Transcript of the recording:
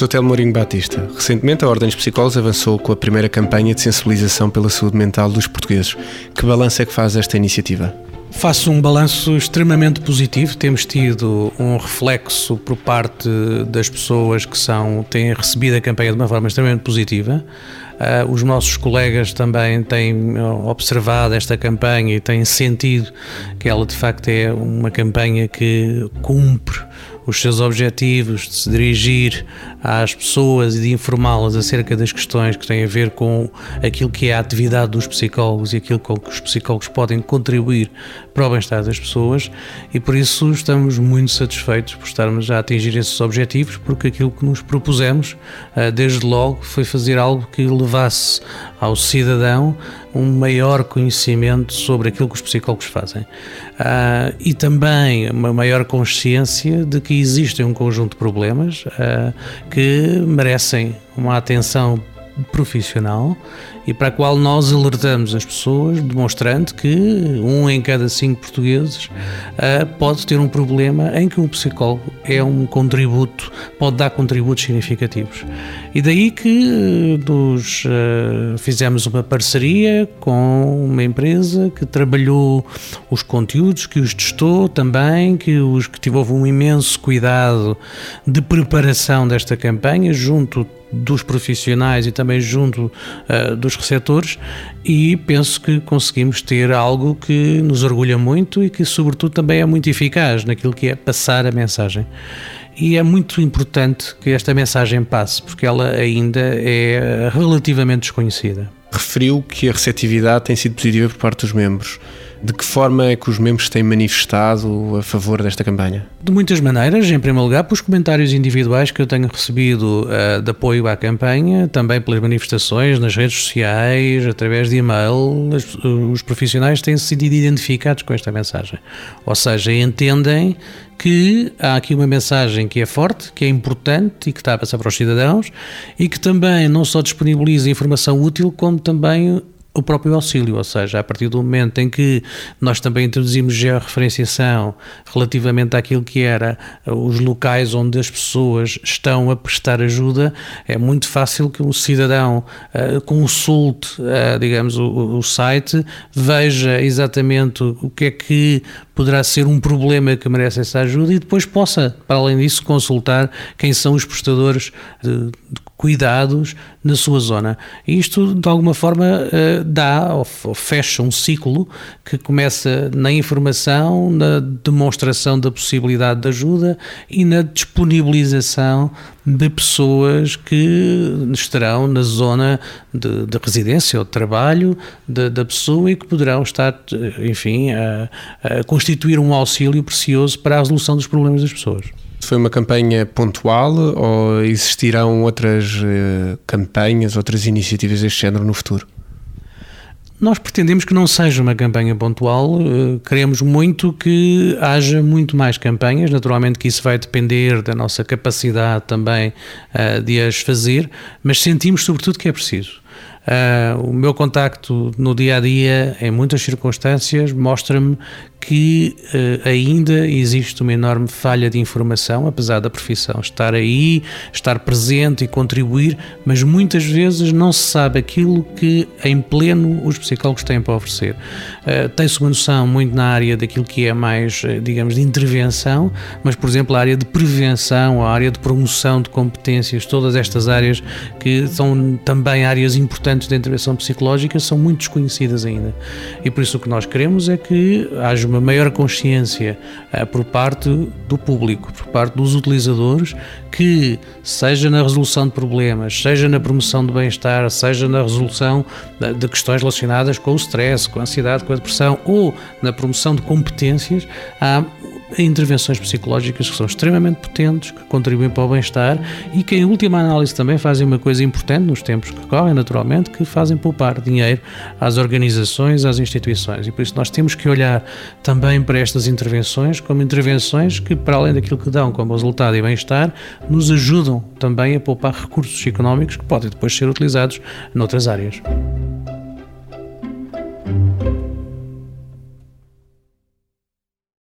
Professor Telmo Mourinho Batista, recentemente a Ordem dos Psicólogos avançou com a primeira campanha de sensibilização pela saúde mental dos portugueses. Que balanço é que faz esta iniciativa? Faço um balanço extremamente positivo. Temos tido um reflexo por parte das pessoas que são, têm recebido a campanha de uma forma extremamente positiva. Uh, os nossos colegas também têm observado esta campanha e têm sentido que ela de facto é uma campanha que cumpre os seus objetivos, de se dirigir às pessoas e de informá-las acerca das questões que têm a ver com aquilo que é a atividade dos psicólogos e aquilo com que os psicólogos podem contribuir para o bem-estar das pessoas. E por isso estamos muito satisfeitos por estarmos a atingir esses objetivos, porque aquilo que nos propusemos, ah, desde logo, foi fazer algo que levasse ao cidadão um maior conhecimento sobre aquilo que os psicólogos fazem. Uh, e também uma maior consciência de que existem um conjunto de problemas uh, que merecem uma atenção profissional e para a qual nós alertamos as pessoas, demonstrando que um em cada cinco portugueses uh, pode ter um problema em que o psicólogo é um contributo, pode dar contributos significativos. E daí que nos, uh, fizemos uma parceria com uma empresa que trabalhou os conteúdos, que os testou também, que, os, que teve um imenso cuidado de preparação desta campanha junto dos profissionais e também junto uh, dos receptores e penso que conseguimos ter algo que nos orgulha muito e que sobretudo também é muito eficaz naquilo que é passar a mensagem. E é muito importante que esta mensagem passe, porque ela ainda é relativamente desconhecida. Referiu que a receptividade tem sido positiva por parte dos membros. De que forma é que os membros têm manifestado a favor desta campanha? De muitas maneiras. Em primeiro lugar, pelos comentários individuais que eu tenho recebido uh, de apoio à campanha, também pelas manifestações nas redes sociais, através de e-mail. os profissionais têm sentido identificados com esta mensagem. Ou seja, entendem que há aqui uma mensagem que é forte, que é importante e que está a passar para os cidadãos e que também não só disponibiliza informação útil, como também o próprio auxílio, ou seja, a partir do momento em que nós também introduzimos georreferenciação relativamente àquilo que era uh, os locais onde as pessoas estão a prestar ajuda, é muito fácil que um cidadão uh, consulte, uh, digamos, o, o, site, veja exatamente o que é que poderá ser um problema que merece essa ajuda e depois possa, para além disso, consultar quem são os prestadores de, de cuidados na sua zona. Isto, de alguma forma, eh, dá ou fecha um ciclo que começa na informação, na demonstração da possibilidade de ajuda e na disponibilização de pessoas que estarão na zona de, de residência ou de trabalho da pessoa e que poderão estar, enfim, a, a constituir um auxílio precioso para a resolução dos problemas das pessoas. Foi uma campanha pontual ou existirão outras uh, campanhas, outras iniciativas deste género no futuro? Nós pretendemos que não seja uma campanha pontual, uh, queremos muito que haja muito mais campanhas, naturalmente que isso vai depender da nossa capacidade também uh, de as fazer, mas sentimos sobretudo que é preciso. Uh, o meu contacto no dia a dia, em muitas circunstâncias, mostra-me que uh, ainda existe uma enorme falha de informação, apesar da profissão estar aí, estar presente e contribuir, mas muitas vezes não se sabe aquilo que em pleno os psicólogos têm para oferecer. Uh, Tem-se uma noção muito na área daquilo que é mais, uh, digamos, de intervenção, mas, por exemplo, a área de prevenção, a área de promoção de competências, todas estas áreas que são também áreas importantes da intervenção psicológica, são muito desconhecidas ainda. E por isso o que nós queremos é que haja uma maior consciência uh, por parte do público, por parte dos utilizadores, que seja na resolução de problemas, seja na promoção do bem-estar, seja na resolução de, de questões relacionadas com o stress, com a ansiedade, com a depressão ou na promoção de competências, há intervenções psicológicas que são extremamente potentes, que contribuem para o bem-estar e que, em última análise, também fazem uma coisa importante nos tempos que correm, naturalmente, que fazem poupar dinheiro às organizações, às instituições. E por isso nós temos que olhar também para estas intervenções como intervenções que, para além daquilo que dão como resultado e bem-estar, nos ajudam também a poupar recursos económicos que podem depois ser utilizados noutras áreas.